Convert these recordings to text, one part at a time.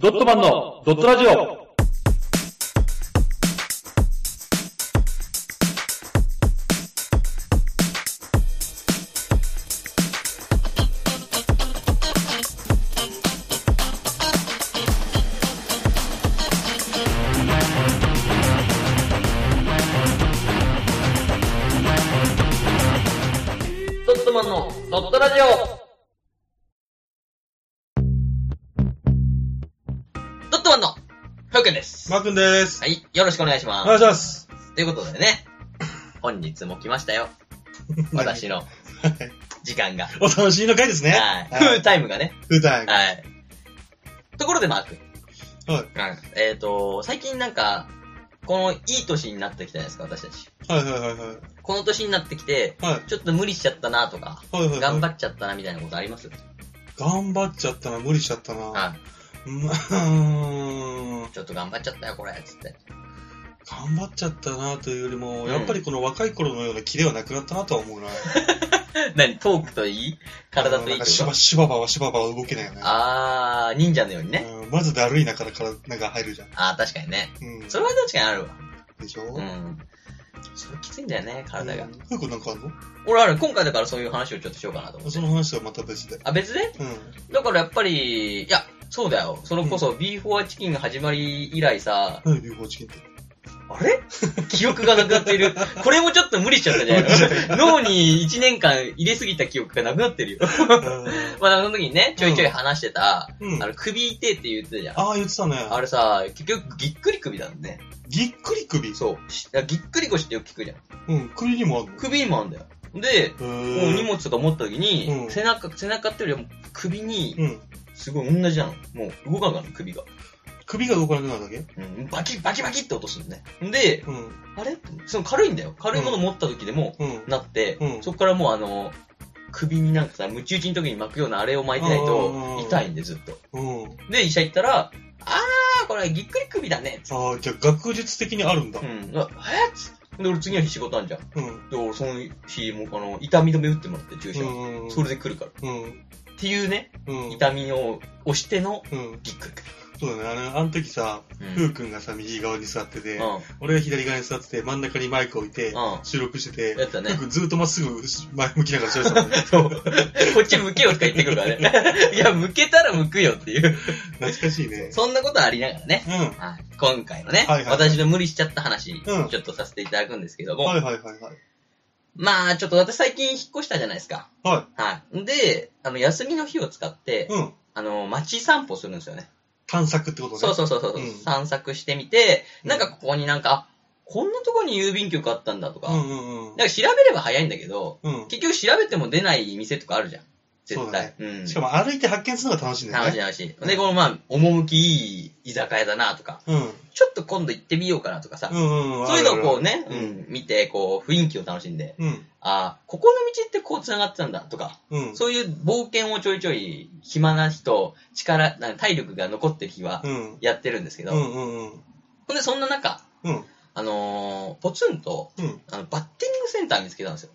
ドットマンのドットラジオ。です。マー君です。はい、よろしくお願いしまお願いします。す。ということでね、本日も来ましたよ。私の時間が。お楽しみの回ですね。はい。フータイムがね。フータイム。はい。ところでマー君。はい。うんえっ、と、最近なんか、このいい年になってきたじゃないですか、私たち。はいはいはいはい。この年になってきて、はい。ちょっと無理しちゃったなとか、はいはいはい。頑張っちゃったなみたいなことあります？頑張っちゃったな、無理しちゃったな。はうんうーんい。ちょっと頑張っちゃったよ、これ、つって。頑張っちゃったなというよりも、うんやっぱりこの若い頃のような気ではなくなったなとは思うな。何？トークといい？体といいとなんかしばしばばはしばばは動けないよね。あー、忍者のようにね。うんまずだるい中から体が入るじゃん。あー、確かにね。うん。それは確かにあるわ？でしょ？うん。それきついんだよね、体が。うんふうくんなんかあるの？俺ある、今回だからそういう話をちょっとしようかなと思ってそ。の話はまた別で。あ、別で？うん。だからやっぱり、いや、そうだよ。それこそ、ビーフォアチキンが始まり以来さ、何ビューフォーチキンって。あれ？記憶がなくなっている。これもちょっと無理しちゃったじゃないの脳に1年間入れすぎた記憶がなくなってるよ。まあ、その時にね、ちょいちょい話してた、うんあの、首痛いって言ってたじゃん。ああ、言ってたね。あれさ、結局、ぎっくり首だもんね。ぎっくり首？そう。しぎっくり腰ってよく聞くじゃん。うん、首にもあるの？首にもあるんだよ。で、へもうー荷物とか持った時に、うん背中、背中っていうよりは首に、うん。すごい同じなの。もう動かなくなる首が。首が動かなくなるだけ？うん、バキバキバキって落とすのね。で、うん。あれ？その軽いんだよ。軽いもの持った時でも、うん。なって、うんそこからもうあの、首になんかさ、ムチ打ちの時に巻くようなあれを巻いてないとうん痛いんで、ずっと。うん。で、医者行ったら、あー、これぎっくり首だね。ああ、じゃあ学術的にあるんだう。ん。あえっつってで、俺次の日仕事あんじゃん。うん。で、俺その日もあの、痛み止め打ってもらって、注射。うん。それで来るから。うん。っていうね、うん。痛みを押してのうん。ぎっくり首。そうだね。あの、あの時さ、うんふうくんがさ、右側に座ってて、うん。俺が左側に座ってて、真ん中にマイク置いて、うん収録してて、やったねふうくんずっとまっすぐ前向きながら喋ってたもんね。そう。こっち向けよとか言ってくるからね。いや、向けたら向くよっていう。懐かしいね。そんなことありながらね。うはい、今回のね、はいはい私の無理しちゃった話、うんちょっとさせていただくんですけどん。も、はいはいはいはい。まあ、ちょっと私最近引っ越したじゃないですか。ははい。で、あの、休みの日を使って、い。うん。あの、街散歩するんですよね。探索ってことね。そうそうそうそう、うん散策してみて、うんなんかここになんか、あ、こんなとこに郵便局あったんだとか、うんうんうん。なんか調べれば早いんだけど、うん。結局調べても出ない店とかあるじゃん。絶そうだね対。うん。しかも歩いて発見するのが楽しいんだよね。楽しい楽しい。で、このまあ、趣いい居酒屋だなとか、うん。ちょっと今度行ってみようかなとかさ、うんうんうん。そういうのをこうね、ううんん、見て、こう、雰囲気を楽しんで、うん。あここの道ってこう繋がってたんだとか、うん。そういう冒険をちょいちょい、暇な人、力、な体力が残ってる日はうん。やってるんですけど、うんうんうん。ほんでそんな中、うん。あのーポツンと、うん。あの、バッティングセンター見つけたんですよ。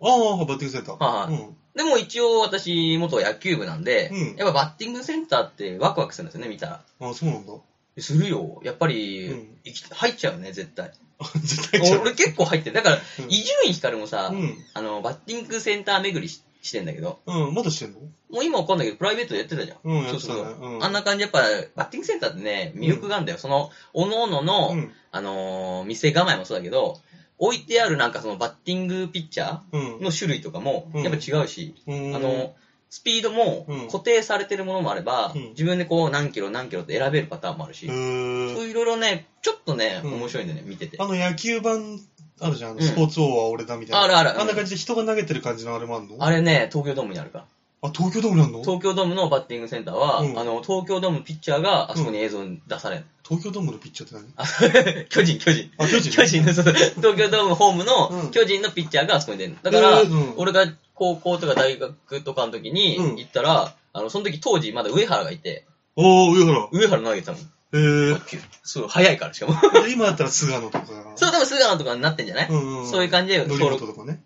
ああ、バッティングセンター。はいうん。でも一応私、元野球部なんで、うんやっぱバッティングセンターってワクワクするんですよね、見たら。ああ、そうなんだ。するよ。やっぱり、うん生き入っちゃうね、絶対。あ 絶対ちゃう。俺結構入ってる。だから、うん伊集院光もさ、うん。あの、バッティングセンター巡りししてんだけど、うん、まだしてんの？もう今わかんないけど、プライベートでやってたじゃん。うん、やそうってたね。そうん。あんな感じ、やっぱ、バッティングセンターってね、魅力があるんだよ。その、おのおのの、うん。あのー店構えもそうだけど、置いてあるなんかそのバッティングピッチャうんー。の種類とかも、うんやっぱ違うし、うん。あの、スピードもうん固定されてるものもあれば、うん自分でこう何キロ何キロって選べるパターンもあるし、へそうーいういろいろね、ちょっとね、うん面白いんだよね、見てて。あの野球版あるじゃん。スポーツ王は俺だみたいな。あるあるあんな感じで人が投げてる感じのあれもあるの？あれね、東京ドームにあるから。あ、東京ドームにあるの？東京ドームのバッティングセンターは、うんあの、東京ドームのピッチャーがあそこに映像に出される。東京ドームのピッチャーって何？あ 巨人、巨人。あ、巨人？巨人の、そう東京ドームホームうんの巨人のピッチャーがあそこに出るの。だから、えーうん俺が高校とか大学とかの時にうん行ったら、あの、その時当時まだ上原がいて、おー、上原。上原投げてたもん。えー。そう、早いからしかも。今だったら菅野とか。そう、多分菅野とかになってんじゃない、うんうん。そういう感じで則登録。本とかね。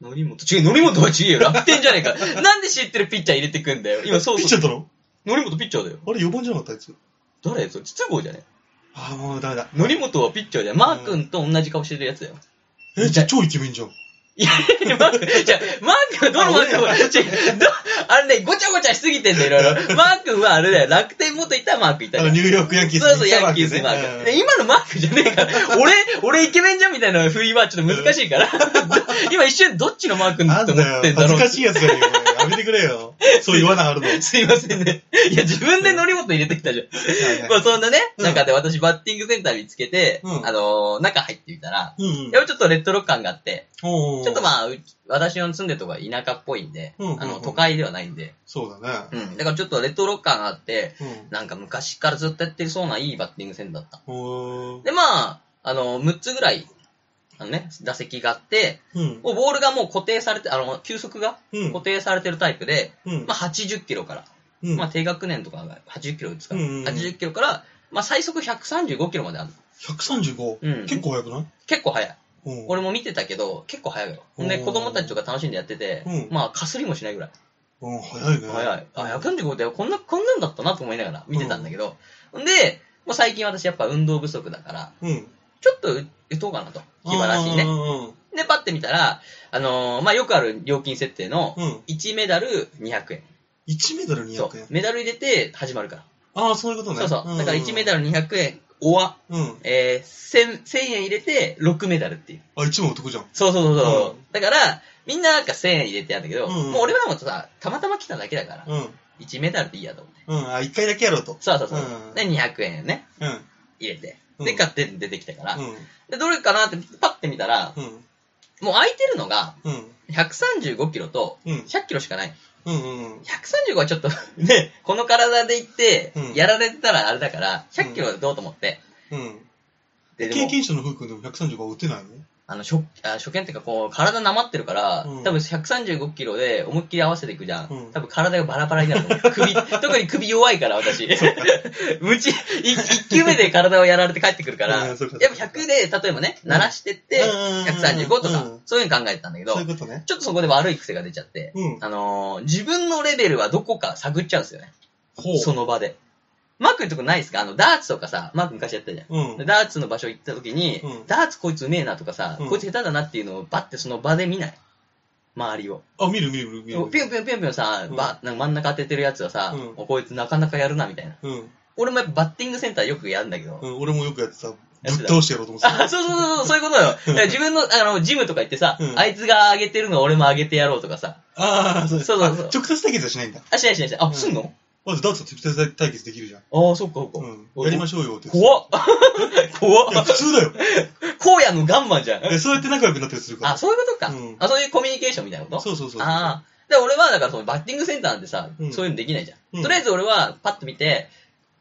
のりもと、違う、のりもとは違うよ。楽天じゃねえか。なんで知ってるピッチャー入れてくんだよ。今そうそう。ピッチャーだろの？りもとピッチャーだよ。あれ4番じゃなかったあいつ。誰？それ、筒香じゃね？ああ、もうダメだ。則本はピッチャーじゃん。マー君と同じ顔してるやつだよ。え、じゃあ超イケメンじゃん。いやいや、マー君、じゃあマー君はどのマー君は、ちょどあれね、ごちゃごちゃしすぎてんだよ、いろいろ。マー君はあれだよ、楽天元いたマークいたあの、ニューヨークヤンキースそうそう、ヤンキースマーク。今のマークじゃねえから、俺、俺イケメンじゃんみたいな不意はちょっと難しいから、今一瞬どっちのマークなんって思ってんだろう。恥ずかしいやつがいるよ。やめてくれよ。そう言わなあるの。はいすいませんね。いや、自分で則本入れてきたじゃん。はいまあそんなね、うん中で私バッティングセンター見つけて、うんあのー中入ってみたら、やっぱちょっとレトロ感があって、ちょっとまあ、う私の住んでるとこは田舎っぽいんで、あの、都会ではないんで、そうだね。うん。だからちょっとレトロ感があって、うん。なんか昔からずっとやってるそうないいバッティングセンターだった。で、まあ、あの、6つぐらい、あのね、打席があって、うん。もうボールがもう固定されて、あの、球速がうん固。定されてるタイプで、うん。まあ80キロから、うんまあ低学年とかが80キロ打つから、うんうんうん80キロから、まあ最速135キロまであるの。135? うん結構速くない？結構速い。うん俺も見てたけど、結構速いよ。で、うん子供たちとか楽しんでやってて、うんまあ、かすりもしないぐらい。うん、速いね。速い。あ、135ってこんな、こんなんだったなと思いながら見てたんだけど、ほんで、もう最近私やっぱ運動不足だから、うん。ちょっと打打とうかなと。気晴らしにね。ね。で、パッて見たら、あのーまあ、よくある料金設定の、うん。1メダル200円。1メダルそう200円。。メダル入れて始まるから。ああ、そういうことね。そうそう。だから1メダル。ル200円、おわ、うん。えー、1000、1000円入れて6メダルっていう。あ、1もお得じゃん。そうそうそうそう。うんだから、みんななんか1000円入れてやるんだけど、うんもう俺はもうさ、たまたま来ただけだから、うん。1メダルでいいやと思って。うん。あ、1回だけやろうと。そうそうそう。うんで、200円ね、うん。入れて。うんで、買って出てきたから、うん。で、どれかなってパッて見たら、うん。もう空いてるのが、うん。135キロとうん。100キロしかない。うん。うん。135はちょっとね、この体で行ってうん、やられてたらあれだから、100キロでどうと思って。うん。で、でも、経験者の福君でも135は打てないの？あの、初、あ初見っていうか、こう、体なまってるから、うん多分135キロで思いっきり合わせていくじゃん。うん多分体がバラバラになる。首、特に首弱いから、私。無知、い一球目で体をやられて帰ってくるから、やっぱ100で、例えばね、鳴らしてって、うん135とかうん、そういうの考えてたんだけどそうい、うことね。ちょっとそこで悪い癖が出ちゃって、うん。あのー自分のレベルはどこか探っちゃうんですよね。その場で。マークのとこないですか？あの、ダーツとかさ、マーク昔やったじゃん。うんで。ダーツの場所行った時に、うんダーツこいつうめえなとかさ、うんこいつ下手だなっていうのをバッてその場で見ない。周りを。あ、見る見る見る見る。ピュンピュンピュンピュンさ、うんばなんか真ん中当ててるやつはさ、うんおこいつなかなかやるなみたいな。うん。俺もやっぱバッティングセンターよくやるんだけど。うん。俺もよくやってさ、ぶやっ倒してやろうと思ってた。あ、そうそうそうそう、そういうことよ。だから自分の、あの、ジムとか行ってさ、うんあいつが上げてるの俺も上げてやろうとかさ。ああ、そうそうそうそうあ直接対決はしないんだ。あ、しないしないしない。あ、うんすんの？まずダーツと直接対決できるじゃん。ああ、そっかそっか。うん。やりましょうよって。怖っ怖いや、っ普通だよ。荒野のガンマンじゃん。えそうやって仲良くなったりするから。あ、そういうことか。うんあ、そういうコミュニケーションみたいなこと？そうそうそう。ああ。で、俺は、だからそのバッティングセンターなんてさ、うんそういうのできないじゃん。うんとりあえず俺は、パッと見て、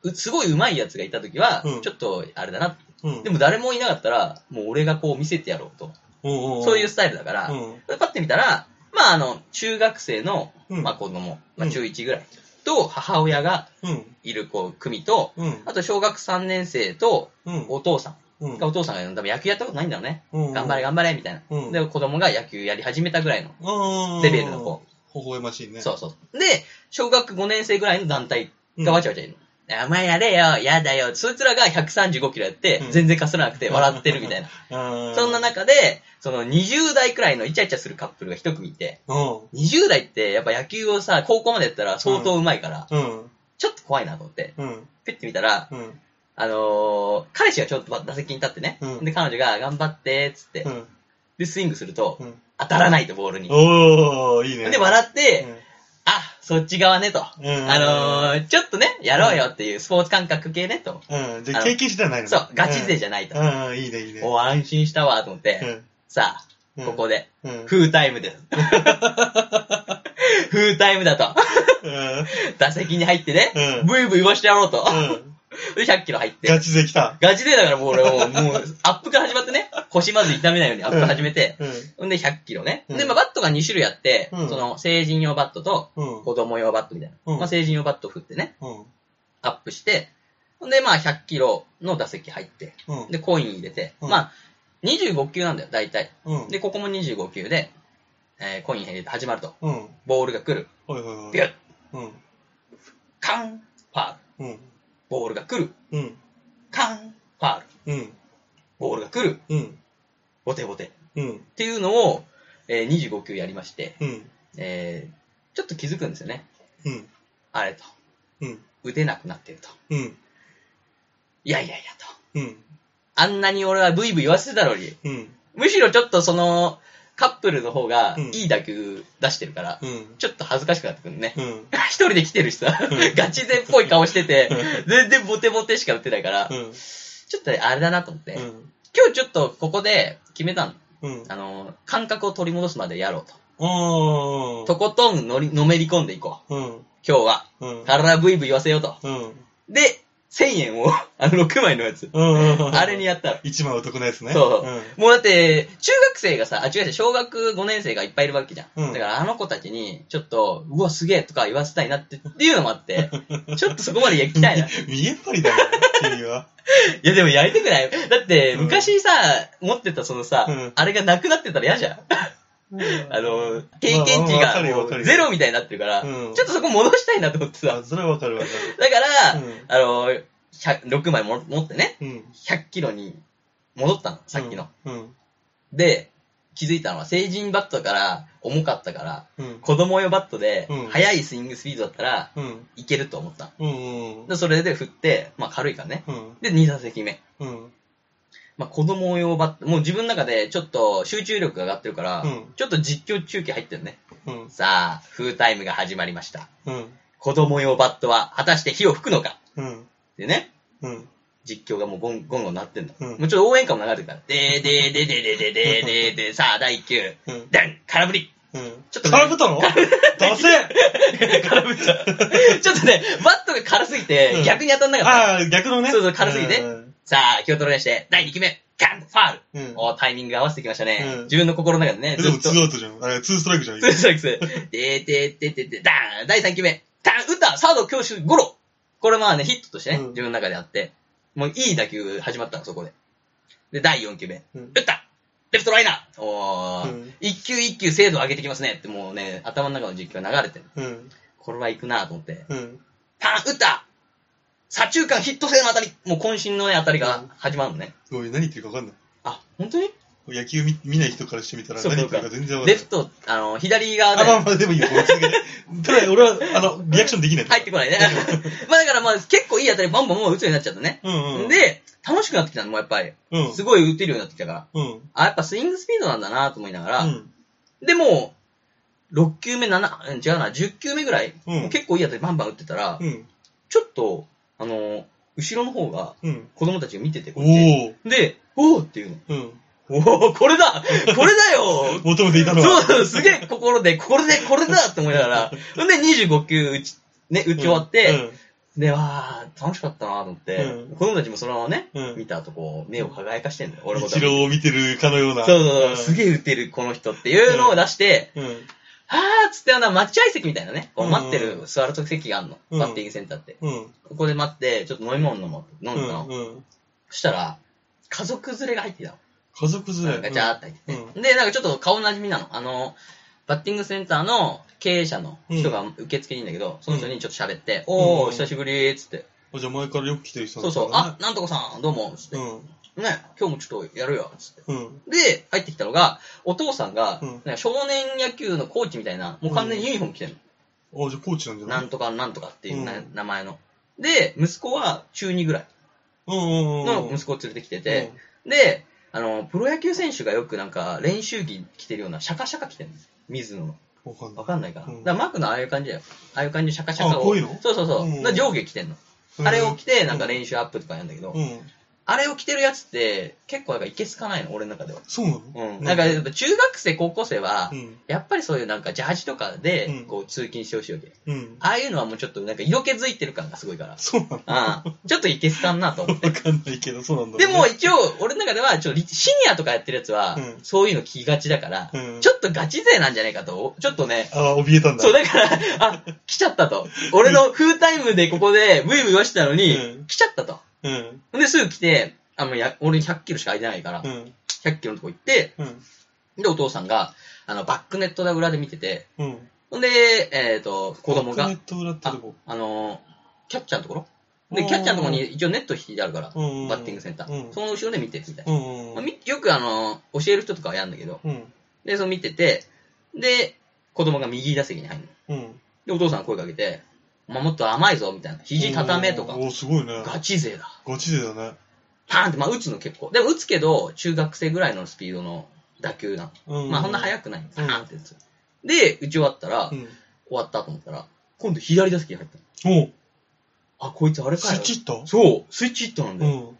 うすごい上手いやつがいた時は、うんちょっと、あれだな。うん。でも誰もいなかったら、もう俺がこう見せてやろうと。もそういうスタイルだから、うん。でパッて見たら、まああの、中学生の、うん。まあ子供、まあうん中1ぐらいと母親がうん。いるこう組と、うん。あと小学3年生とうん。お父さうんんが、お父さんが多分野球やったことないんだろうね。うん。頑張れ頑張れみたいな。うん。で、子供が野球やり始めたぐらいのうん。レベルの子。微笑ましいね。そうそう。で、小学5年生ぐらいの団体うん。がわちゃわちゃいるの。お前やれよ、やだよ。そいつらが135キロやってう、ん全然かすらなくて笑ってるみたいな。うん。そんな中で、その20代くらいのイチャイチャするカップルが一組いて、うん。20代ってやっぱ野球をさ、高校までやったら相当上手いから、うん。ちょっと怖いなと思って、うん。ピッて見たら、うん。あのー、彼氏がちょっと打席に立ってね、うんで、彼女が頑張って、つって、うん。で、スイングすると、うん。当たらないと、ボールに。おー、いいね。で、笑って、そっち側ねと。うん。あのー、ちょっとね、やろうよっていうスポーツ感覚系ねと。うん。じゃあ経験してはないのねそう、ガチ勢じゃないと。うん、うんいいね、いいね。お安心したわと思って、うん。さあ、うんここで、うん。フータイムです。フータイムだと。うん。打席に入ってね、うんブイブイ言わしてやろうと。うん。で、100キロ入って。ガチ勢来た。ガチでだからもう俺もう、もう、アップから始まってね、腰まず痛めないようにアップ始めて、うん。で100キロね。うんで、まあバットが2種類あって、うんその成人用バットとうん。子供用バットみたいな。うんまあ成人用バットを振ってね、うん。アップして、でまあ100キロの打席入って、うん。で、コイン入れて、うんまあ、25球なんだよ、大体。うん。で、ここも25球で、えーコイン入れて始まると。ボールが来る。はいはい。ビュッうん。カンファール。うん。ボールが来る。うん。カン、ファール。うん。ボールが来る。うん。ボテボテ。っうん。ていうのを、えー25球やりまして、うん。えーちょっと気づくんですよね。うん。あれと。うん。打てなくなってると。うん。いやいやいやと。うん。あんなに俺はブイブイ言わせてたのに、うん。むしろちょっとその、カップルの方がうんいい打球出してるから、うん。ちょっと恥ずかしくなってくるね。うん。一人で来てるしさうん、ガチ勢っぽい顔してて、全然ボテボテしか打ってないから、うん。ちょっとねあれだなと思って、うん。今日ちょっとここで決めたの。うん。あの、感覚を取り戻すまでやろうと。あとことんのりのめり込んでいこう。うん。今日は。うん。体ブイブイ言わせようと。うん。で、1000円を、あの6枚のやつ。うん。あれにやったら。一番お得なやつね。そううん。もうだって、中学生がさ、あ、違う違う、小学5年生がいっぱいいるわけじゃん。うんだからあの子たちに、ちょっと、うわ、すげえとか言わせたいなって、っていうのもあって、ちょっとそこまで行きたいな。い見えっ張りだよ、君は。や、でもやりたくないだって、うん昔さ、持ってたそのさ、うんあれがなくなってたら嫌じゃん。あの、経験値がゼロみたいになってるから、うんちょっとそこ戻したいなと思ってさ。あ、それはわかるわかる。だから、うんあの、100 6枚も持ってね、うん。100キロに戻ったの、さっきの。うん。で、気づいたのは、成人バットから重かったから、うん。子供用バットでうん、速いスイングスピードだったらうん。いけると思った。うん。うん。で、それで振って、まあ軽いからね。うん。で、2打席目。うん。まあ子供用バット、もう自分の中でちょっと集中力が上がってるから、うんちょっと実況中継入ってるね。うん。さあ、フータイムが始まりました。うん。子供用バットは果たして火を吹くのかうん。でね、うん。実況がもうゴンゴンゴン鳴ってんの。うんもうちょっと応援歌も流れてるから。でーでーでーでーでーでーでーでーさあ、第1球。うん。ダン空振りうん。ちょっと空振ったの？出せ空振っちゃう。ちょっとね、バットが軽すぎてうん逆に当たんなかった。ああ、逆のね。そうそう軽すぎてうん。さあ、気を取り直して、第2球目、カンファール。うん。おタイミング合わせてきましたね。うん自分の心の中でね、ずっと。ーアウトじゃん。あれ、ツーストライクじゃん。ツーストライクス。でーでーでーでーでーダーン第3球目、ダーン打ったサード強襲ゴロこれまあね、ヒットとしてね、うん自分の中であって、もういい打球始まったの、そこで。で、第4球目、うん打ったレフトライナーおー、うん一球一球精度上げてきますねってもうね、頭の中の実況が流れてる。うん。これは行くなと思って。うん。パン打った左中間ヒット性の当たりもう渾身のね、当たりが始まるのね。ごめん、何言ってるか分かんない。あ、本当に？野球見見ない人からしてみたらそう何言ってるか全然分かんない。レフト、あの、左側あ、まあでまあ、でもいいよ。もう続けて。ただ、俺は、あの、リアクションできない。入ってこないね。まあだからまあ結構いい当たりバンバンもう打つようになっちゃったね。うんうん。、で、楽しくなってきたのもうやっぱり。うん。すごい打てるようになってきたから。うん。あ、やっぱスイングスピードなんだなと思いながら。うん。でも、6球目、7、うん違うな、10球目ぐらい、うんもう結構いい当たりバンバン打ってたら、うん。ちょっと、あの、後ろの方がうん。子供たちが見てて、こおっちー。で、おーっていうの。うん。おー、これだ これだよ求めていたのは。そう、すげえ心で、これで、これだって思いながら、ほ んで25球打ち、ね、打ち終わって、で、わー、楽しかったなと思って、うん子供たちもそのままね、うん。うん。見た後こう、目を輝かしてんだよ、俺も。一郎を見てるかのような。そうそうそう、すげえ打てる、この人っていうのを出して、うん。はーっつってあの、待合席みたいなね、こううん待ってる、座ると席があるの、うんバッティングセンターって。うん。ここで待って、ちょっと飲み物飲もう飲んうでたの。ん。うん。そしたら、家族連れが入ってきたの。家族連れ。ガチャーって入ってて。で、なんかちょっと顔なじみなの。あの、バッティングセンターの経営者の人が受付にいるんだけど、その人にちょっと喋って、おー、うん久しぶりーっつって。あ、じゃあ前からよく来てる人そうそう、あ、なんとかさん、どうも、つって。うん。ね、今日もちょっとやるよ、つって。うん。で、入ってきたのが、お父さんが、うん少年野球のコーチみたいな、もう完全にユニフォーム着てるの。あ、じゃあコーチなんじゃない？なんとかなんとかっていう名前の。で、息子は中2ぐらい。の息子を連れてきてて、で、あの、プロ野球選手がよくなんか練習着着てるようなシャカシャカ着てるの。水野の。うん。わかんないわ。かんないかな。うんだからマークのああいう感じだよ。ああいう感じでシャカシャカを。あこういうの？そうそうそう。上下着てんの。あれを着て、なんか練習アップとかやるんだけど、うん。あれを着てるやつって、結構なんかいけすかないの、俺の中では。そうなの？うん。なんか、やっぱ中学生、高校生はう、ん。やっぱりそういうなんかジャージとかうでん、こう通勤してほしいわけ。うん。ああいうのはもうちょっとなんか色気づいてる感がすごいから。そうなの？ああ、ちょっといけすかんなと思って。わかんないけど、そうなんだね。でも一応、俺の中では、ちょっとリシニアとかやってるやつはうん、そういうの聞きがちだから、うんちょっとガチ勢なんじゃないかと、ちょっとね、あ、怯えたんだ。そう、だから、あ、来ちゃったと。俺のフータイムでここでブイブイ言わしてたのに、うん来ちゃったと。うん。で、すぐ来て、あの、や、俺100キロしか空いてないから、うん。100キロのとこ行って、うん。で、お父さんが、あの、バックネットで裏で見てて、うん。ほんで、えっ、と、子供がバックネッ、ト裏ってとこ？あの、キャッチャーのところ？で、キャッチャーのとこに一応ネット引いてあるから、うんバッティングセンター。うんその後ろで見てるみたいな。うん。まあみよくあの、教える人とかはやるんだけど、うん。で、その見てて、で、子供が右打席に入るの。うん。で、お父さん声かけて、お前もっと甘いぞ、みたいな。肘固めとか。おー、すごいね。ガチ勢だ。ガチ勢だね。パーンって、まあ打つの結構。でも打つけど、中学生ぐらいのスピードの打球なの。うん。まあそんな速くない。パーンって打つ。で、打ち終わったら、うん。終わったと思ったら、今度左打席に入ったの。おうあ、こいつあれかよスイッ。チヒットそう、スイッチヒットなんだよ。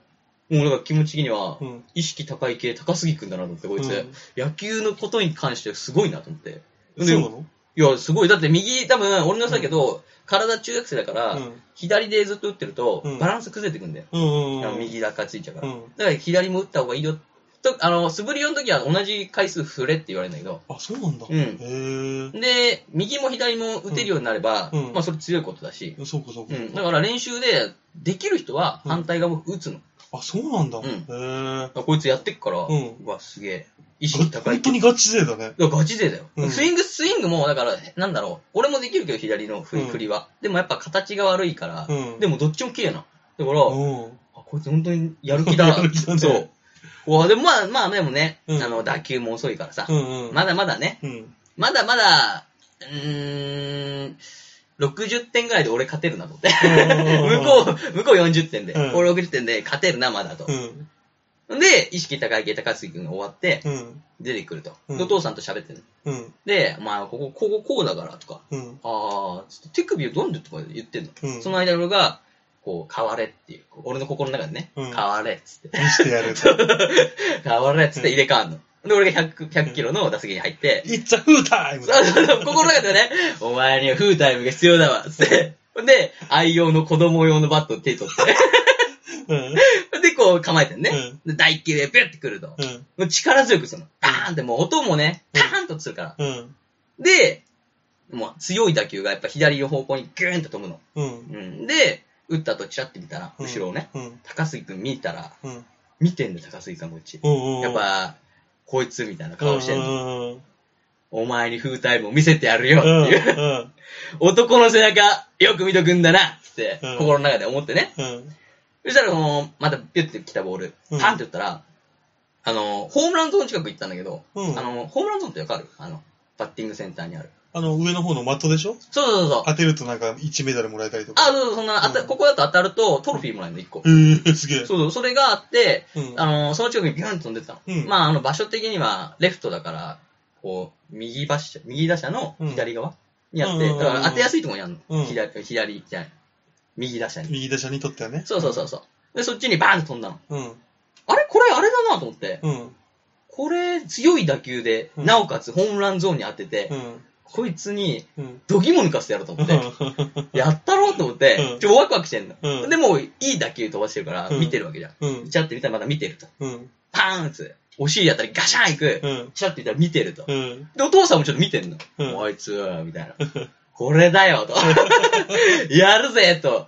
うん。もうだから気持ち的にはう、ん。意識高い系高杉くんだなと思って、こいつ。うん野球のことに関してすごいなと思って。でそうなの？いや、すごい。だって右、多分、俺のさけど、体中学生だから、うん。左でずっと打ってると、うんバランス崩れてくんだよ。うん。右だかついちゃうから。うん。だから左も打った方がいいよ。と、あの、素振りの時は同じ回数振れって言われるんだけど、あ、そうなんだ。うん。で、右も左も打てるようになれば、うんまあそれ強いことだし、そうか、そうか。うん。だから練習で、できる人はうん反対側も打つの。あ、そうなんだ。うんへえ。こいつやってっから、うんわ、すげえ。意識高い本当にガチ勢だね。いや、ガチ勢だよ。うんスイング、スイングも、だから、なんだろう。俺もできるけど、左の振りうん振りは。でもやっぱ形が悪いから、うん。でもどっちも綺麗な。だから、うん。あ、こいつ本当にやる気だな。やる気だねそう。うわでもまあ、まあでもね、うんあの、打球も遅いからさ、うんうん。まだまだね、うん。まだまだ、うーん、60点ぐらいで俺勝てるなと思って。向こう、向こう40点で、うん俺60点で勝てるな、まだとう。ん。で、意識高い系高杉君が終わって、うん。出てくると。うんでお父さんと喋ってるの。うん。で、お前、ここ、こここうだからとか、うん。あー、つって手首をどんでとか言ってんの。うん。その間俺が、こう、変われっていう、俺の心の中でね、うん変われっつって、見してやる。変われっつって入れ替わんの。で、俺が100、100キロの打席に入って、a food time! そうそうそう心の中でね、お前にはフータイムが必要だわ、つって。で、愛用の子供用のバットを手に取って、うん。で、こう構えてんね。で、大球でピュッてくると。うん。もう力強くするの。バーンってもう音もね、パーンとするから。うん。で、もう強い打球がやっぱ左の方向にギューンと飛ぶの。うん。うん。で、打った後チラッて見たら、うん後ろをね、うん。高杉くん見たら、うん。見てんだよ、高杉さんこっち。うん。やっぱ、こいつみたいな顔してんの。の。お前にフータイムを見せてやるようん。っていう。男の背中、よく見とくんだなってうん、心の中で思ってね。うん。そしたら、その、またピュッて来たボール、うんパンって打ったら、あの、ホームランゾーン近く行ったんだけど、うんあの、ホームランゾーンってわかる？あの、バッティングセンターにある。あの、上の方のマットでしょ？そうそうそう。当てるとなんか1メダルもらえたりとか。あ、そうそう、そんな、あたうんここだと当たるとトロフィーもらえるの、1個。へえ、すげえ。そうそう、それがあって、うん。あの、その近くにビューンと飛んでったの。うんまあ、あの、場所的には、レフトだから、こう、右バッシャ、右打者の左側にあって、うんだから当てやすいところにあるの。うん左、左じゃない。右打者に。右打者にとってはね。そうそうそうそう。で、そっちにバーンと飛んだの。うん。あれ？これあれだなと思って。うん。これ、強い打球で、うんなおかつホームランゾーンに当てて、うん。こいつに、うん。ドギモ抜かせてやろうと思って。やったろうと思ってう、んちょ、ワクワクしてんの。うんでも、いい打球飛ばしてるから、うん見てるわけじゃん。うん。チャって見たらまだ見てると。うん。パーンって。お尻やったりガシャン行く。うん。チャって見たら見てると。うん。で、お父さんもちょっと見てんの。うんおあいつ、みたいな。これだよ、と。やるぜ、と。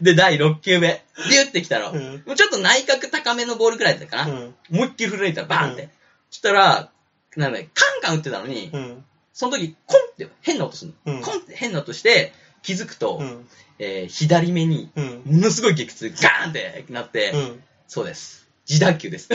で、第6球目。ビュってきたの。うんもうちょっと内角高めのボールくらいだったかな。うん。思いっきり振られたらバーンって。うんそしたら、なんだカンカン打ってたのに、うん。その時、コンって変な音するの。うんコンって変な音して、気づくと、うん。えー左目に、うん。ものすごい激痛、ガーンってなって、うん。そうです。自打球です。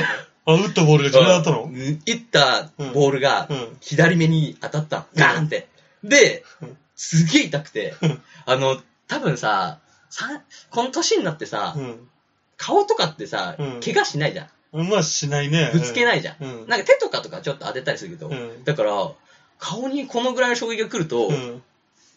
あ、打ったボールが自分だったの？うん打ったボールがうん。左目に当たった。ガーンって。でうん、すげえ痛くてうん、あの、多分さ、さこの年になってさ、うん。顔とかってさうん、怪我しないじゃん。まあ、しないね。ぶつけないじゃん。うん。なんか手とかとかちょっと当てたりするけど、うん。だから、顔にこのぐらいの衝撃が来ると、うん。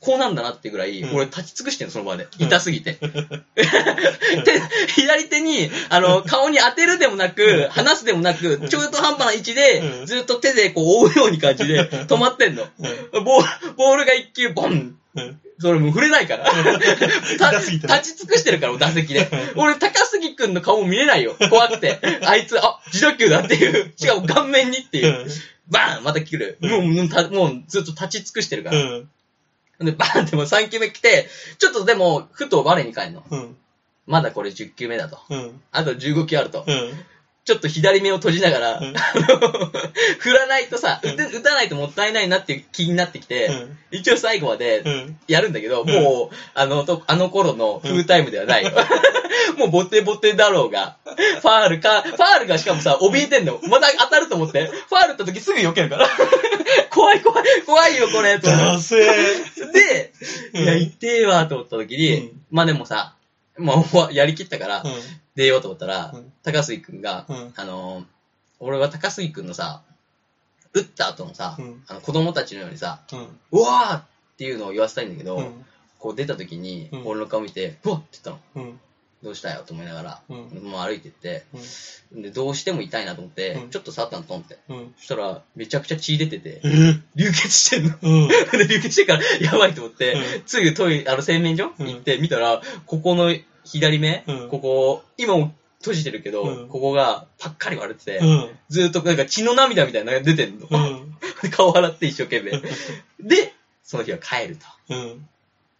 こうなんだなってぐらい、うん俺立ち尽くしてんの、その場で。うん痛すぎて。手左手に、あの、顔に当てるでもなく、離すでもなく、うん中途半端な位置でう、んずっと手でこう追うように感じで止まってんの。ボール、ボールが一球ボンうん。それもう触れないから。立ち尽くしてるから、打席で。俺、高杉くんの顔も見れないよ。怖くて。あいつ、あ、自打球だっていう。しかも顔面にっていう。バーンまた来る。うんもう、もうずっと立ち尽くしてるかうら。ん。で、バーンってもう3球目来て、ちょっとでも、ふと我に返るの。うん。まだこれ10球目だと。うん。あと15球あると。うん。ちょっと左目を閉じながら、うん 振らないとさ、うん打たないともったいないなっていう気になってきて、うん一応最後までうん。やるんだけど、うんもう、あの、とあの頃のフータイムではないよ。もうボテボテだろうが、ファールか、ファールがしかもさ、怯えてんの。また当たると思って、ファールった時すぐ避けるから。怖い怖い、怖いよこれ、と思ダっセ。で、うんいや、痛えわ、と思った時に、うんまあでもさ、もうやりきったから、うん。出ようと思ったら、うん高杉くんが、うんあのー、俺は高杉くんのさ、打った後のさ、うんあの子供たちのようにさ、うん。うわーっていうのを言わせたいんだけど、うん。こう出た時にうん、俺の顔見て、うわっって言ったの。うん。どうしたよと思いながら、うんもう歩いてって、うん。で、どうしても痛いなと思って、うんちょっと触ったのトンって。うん。そしたら、めちゃくちゃ血出ててえ、ー？流血してんの。うん。で、流血してから、やばいと思って、うんすぐトイレ、あの、洗面所うん行って見たら、ここの左目、うんここ、今も閉じてるけど、うんここがパッカリ割れてて、うん。ずーっとなんか血の涙みたいなのが出てんの。うん。で顔洗って一生懸命。で、その日は帰ると。うん。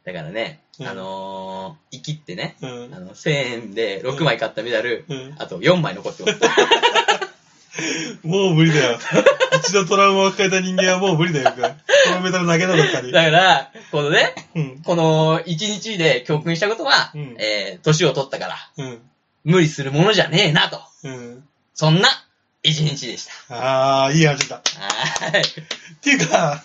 だからね、うんあのー、生きってね、うんあ。の、1000円で6枚買ったメダル、うん。あと4枚残ってます。もう無理だよ。一度トラウマを抱えた人間はもう無理だよ。このメダル投げなかったり。だから、このね、うん。この1日で教訓したことは、うんえー、年を取ったから、うん。無理するものじゃねえなと。うん。そんな1日でした。ああ、いい話だ。はーい。っていうか、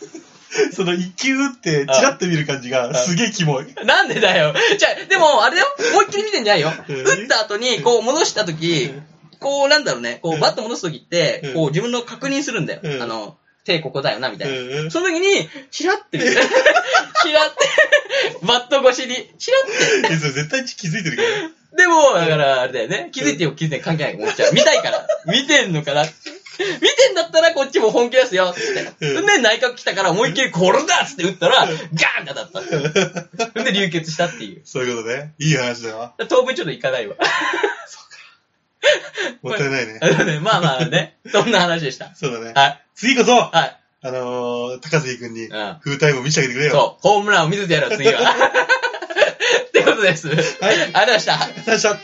その一球打って、チラッと見る感じが、すげえキモい。なんでだよ。じゃあ、でも、あれだよ。思いっきり見てんじゃないよ。うん打った後に、こう戻した時、こうなんだろうね、こううんバット戻す時ってうん、こう自分の確認するんだよ。うんあの、手ここだよな、みたいな。うん。その時に、チラって見て、チラって、バット越しに、チラって。え、それ絶対気づいてるけど。でも、だから、あれだよね。気づいてよ、気づいてよ関係ないと思っちゃう。見たいから。見てんのかな見てんだったらこっちも本気出すよ、つって。うんで、内角来たから思いっきりこれだっつって打ったら、ガーンって当たった。で、流血したっていう。そういうことね。いい話だわ。当分ちょっと行かないわ。もったいないねね、まあまあね、そんな話でした。そうだね。はい。次こそ、あはい。のー、高杉くんに、うん。フータイムを見せてあげてくれよ。そう、ホームランを見せてやるよ、次は。ってことです。はい。ありがとうございました。う。最初。こ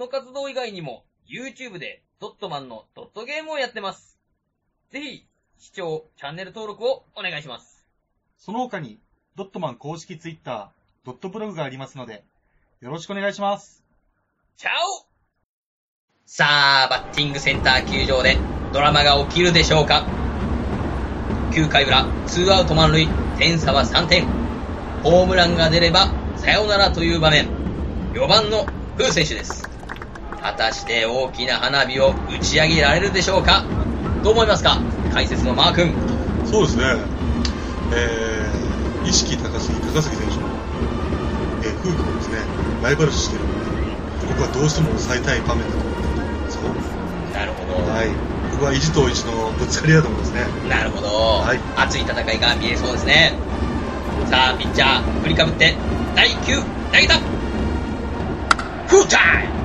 の活動以外にも、YouTube でドットマンのドットゲームをやってます。ぜひ、視聴、チャンネル登録をお願いします。その他に、ドットマン公式ツイッター、ドットブログがありますので、よろしくお願いします。チャオさあ、バッティングセンター球場でドラマが起きるでしょうか ?9 回裏、2アウト満塁、点差は3点。ホームランが出れば、サヨナラという場面。4番のフー選手です。果たして大きな花火を打ち上げられるでしょうか？どう思いますか？解説のマー君。そうですね。えー、意識高杉、高杉選手の、えー、夫婦をですね、ライバル視してるので、ここはどうしても抑えたい場面だと思ってると思うんですよ。なるほど。はい。ここは意地と意地のぶつかりだと思うんですね。なるほど。はい熱い戦いが見えそうですね。さあ、ピッチャー、振りかぶって、第9、投げたフルタイム